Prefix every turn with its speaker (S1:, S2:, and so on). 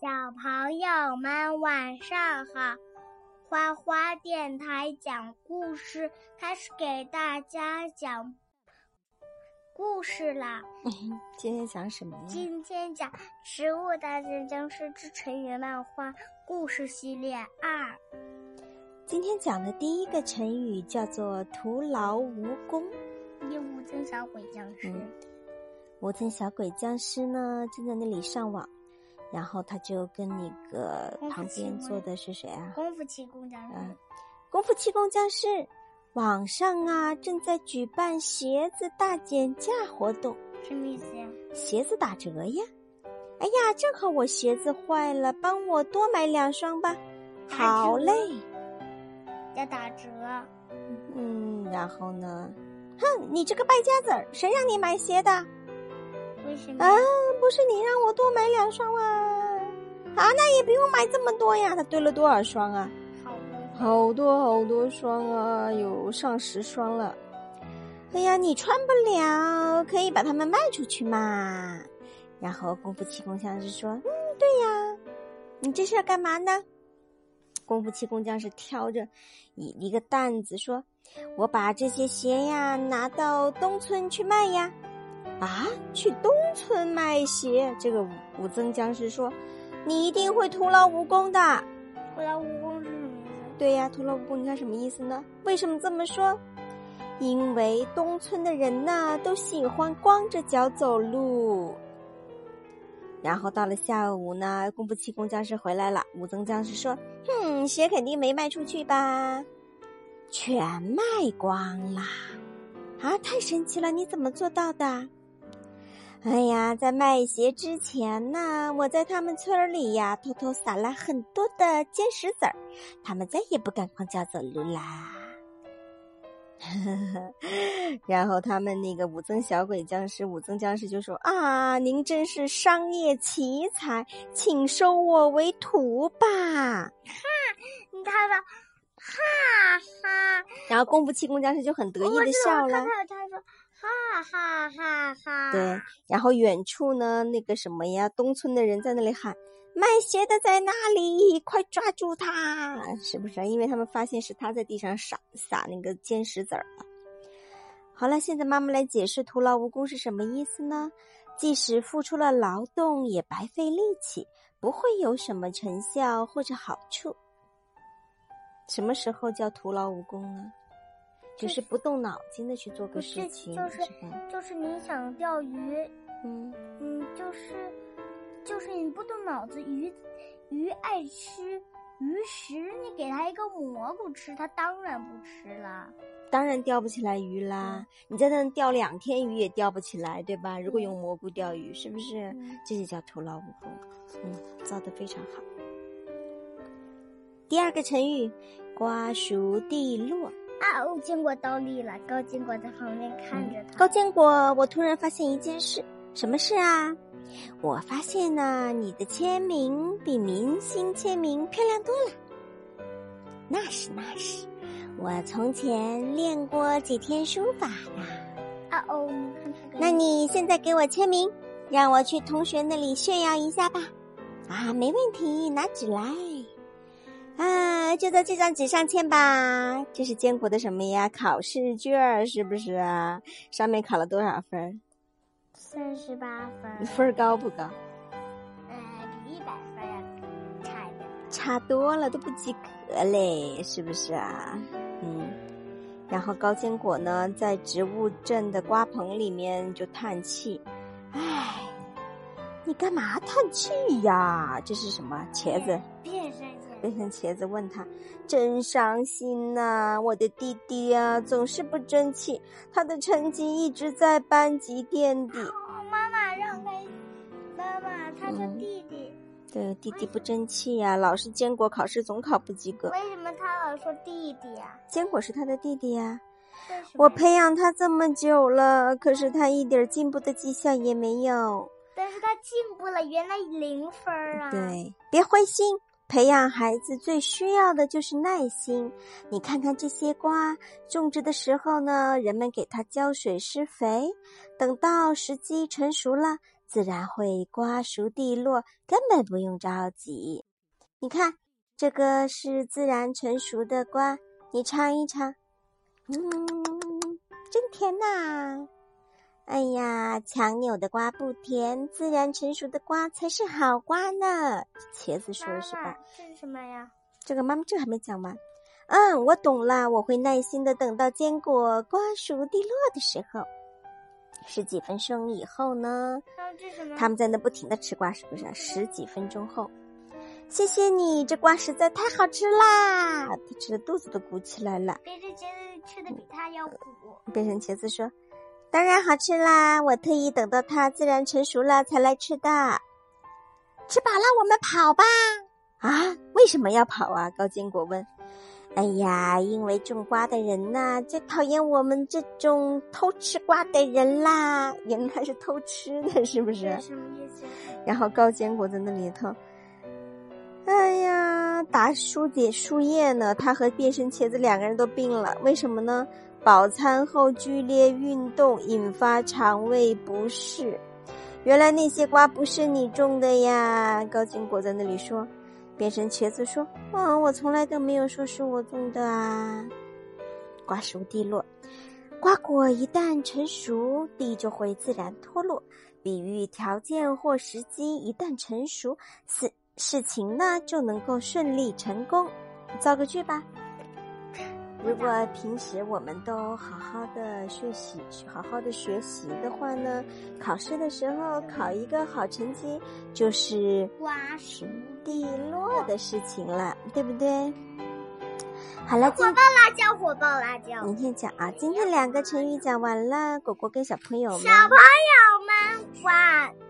S1: 小朋友们晚上好，花花电台讲故事开始给大家讲故事啦。
S2: 今天讲什么呀？
S1: 今天讲《植物大战僵尸之成语漫画故事系列二》。
S2: 今天讲的第一个成语叫做“徒劳无功”。
S1: 第五层小鬼僵尸，
S2: 五层小鬼僵尸呢，正在那里上网。然后他就跟那个旁边坐的是谁啊？
S1: 功夫气功僵尸。嗯，
S2: 功夫气功僵尸，网上啊正在举办鞋子大减价活动。
S1: 什么意思呀？
S2: 鞋子打折呀！哎呀，正好我鞋子坏了，帮我多买两双吧。好嘞。
S1: 要打折。
S2: 嗯，然后呢？哼，你这个败家子儿，谁让你买鞋的？
S1: 为什么？啊，
S2: 不是你让我多买两双啊！啊，那也不用买这么多呀。他堆了多少双啊？
S1: 好多，
S2: 好多好多双啊，有上十双了。哎呀，你穿不了，可以把它们卖出去嘛。然后功夫气功僵尸说：“嗯，对呀，你这是要干嘛呢？”功夫气功僵尸挑着一一个担子说：“我把这些鞋呀拿到东村去卖呀。”啊，去东村卖鞋？这个武武增僵尸说：“你一定会徒劳无功的。”
S1: 徒劳无功是什么意思？
S2: 对呀，徒劳无功，你看什么意思呢？为什么这么说？因为东村的人呐，都喜欢光着脚走路。然后到了下午呢，功夫气功僵尸回来了。武增僵尸说：“哼，鞋肯定没卖出去吧？全卖光啦！啊，太神奇了！你怎么做到的？”哎呀，在卖鞋之前呢，我在他们村里呀偷偷撒了很多的尖石子儿，他们再也不敢光脚走路啦。然后他们那个武僧小鬼僵尸，武僧僵尸就说：“啊，您真是商业奇才，请收我为徒吧！”哈，
S1: 你看到，哈哈。
S2: 然后功夫气功僵尸就很得意的笑了。
S1: 哈哈哈哈！
S2: 对，然后远处呢，那个什么呀，东村的人在那里喊：“卖鞋的在哪里？快抓住他！”是不是？因为他们发现是他在地上撒撒那个尖石子儿了。好了，现在妈妈来解释“徒劳无功”是什么意思呢？即使付出了劳动，也白费力气，不会有什么成效或者好处。什么时候叫徒劳无功呢？就是不动脑筋的去做个事情，
S1: 就是就是你想钓鱼，嗯嗯，就是就是你不动脑子，鱼鱼爱吃鱼食，你给它一个蘑菇吃，它当然不吃了，
S2: 当然钓不起来鱼啦。你在那钓两天鱼也钓不起来，对吧？如果用蘑菇钓鱼，是不是？这就叫徒劳无功。嗯，造的非常好。第二个成语，瓜熟蒂落。
S1: 啊哦！坚果倒立了，高坚果在旁边看着他。
S2: 高坚果，我突然发现一件事，什么事啊？我发现呢，你的签名比明星签名漂亮多了。那是那是，我从前练过几天书法呢。
S1: 啊哦，你看这个。
S2: 那你现在给我签名，让我去同学那里炫耀一下吧。啊，没问题，拿纸来。啊，就在这张纸上签吧。这是坚果的什么呀？考试卷是不是啊？上面考了多少分？
S1: 三十八分。
S2: 分高不高？
S1: 呃，比一百分要差一点。
S2: 差多了，都不及格嘞，是不是啊？嗯。然后高坚果呢，在植物镇的瓜棚里面就叹气：“唉，你干嘛叹气呀？这是什么？茄子？
S1: 变身。”
S2: 变成茄子问他：“真伤心呐，我的弟弟呀，总是不争气，他的成绩一直在班级垫底。”
S1: 妈妈让开，妈妈，他的弟弟。
S2: 对，弟弟不争气呀，老是坚果考试总考不及格。
S1: 为什么他老说弟弟呀？
S2: 坚果是他的弟弟呀。我培养他这么久了，可是他一点进步的迹象也没有。
S1: 但是他进步了，原来零分啊。
S2: 对，别灰心。培养孩子最需要的就是耐心。你看看这些瓜，种植的时候呢，人们给它浇水施肥，等到时机成熟了，自然会瓜熟蒂落，根本不用着急。你看，这个是自然成熟的瓜，你尝一尝，嗯，真甜呐！哎呀，强扭的瓜不甜，自然成熟的瓜才是好瓜呢。茄子说的是吧？
S1: 这是什么呀？
S2: 这个妈妈这还没讲完。嗯，我懂了，我会耐心的等到坚果瓜熟蒂落的时候。十几分钟以后呢？他们在那不停的吃瓜，是不是？十几分钟后，谢谢你，这瓜实在太好吃啦！他吃的肚子都鼓起来了。
S1: 别人茄子吃的比他要苦。
S2: 变成茄子说。当然好吃啦！我特意等到它自然成熟了才来吃的。吃饱了，我们跑吧！啊，为什么要跑啊？高坚果问。哎呀，因为种瓜的人呐，最讨厌我们这种偷吃瓜的人啦。原来是偷吃的，是不是？
S1: 什么意思？
S2: 然后高坚果在那里头，哎呀，打树叶树叶呢。他和变身茄子两个人都病了，为什么呢？饱餐后剧烈运动引发肠胃不适，原来那些瓜不是你种的呀！高坚果在那里说，变身茄子说：“哦，我从来都没有说是我种的啊。”瓜熟蒂落，瓜果一旦成熟，地就会自然脱落。比喻条件或时机一旦成熟，事事情呢就能够顺利成功。造个句吧。如果平时我们都好好的学习，好好的学习的话呢，考试的时候考一个好成绩就是
S1: 瓜熟
S2: 蒂落的事情了，对不对？好了，
S1: 火爆辣椒，火爆辣椒。
S2: 明天讲啊，今天两个成语讲完了，果果跟小朋友们，
S1: 小朋友们晚。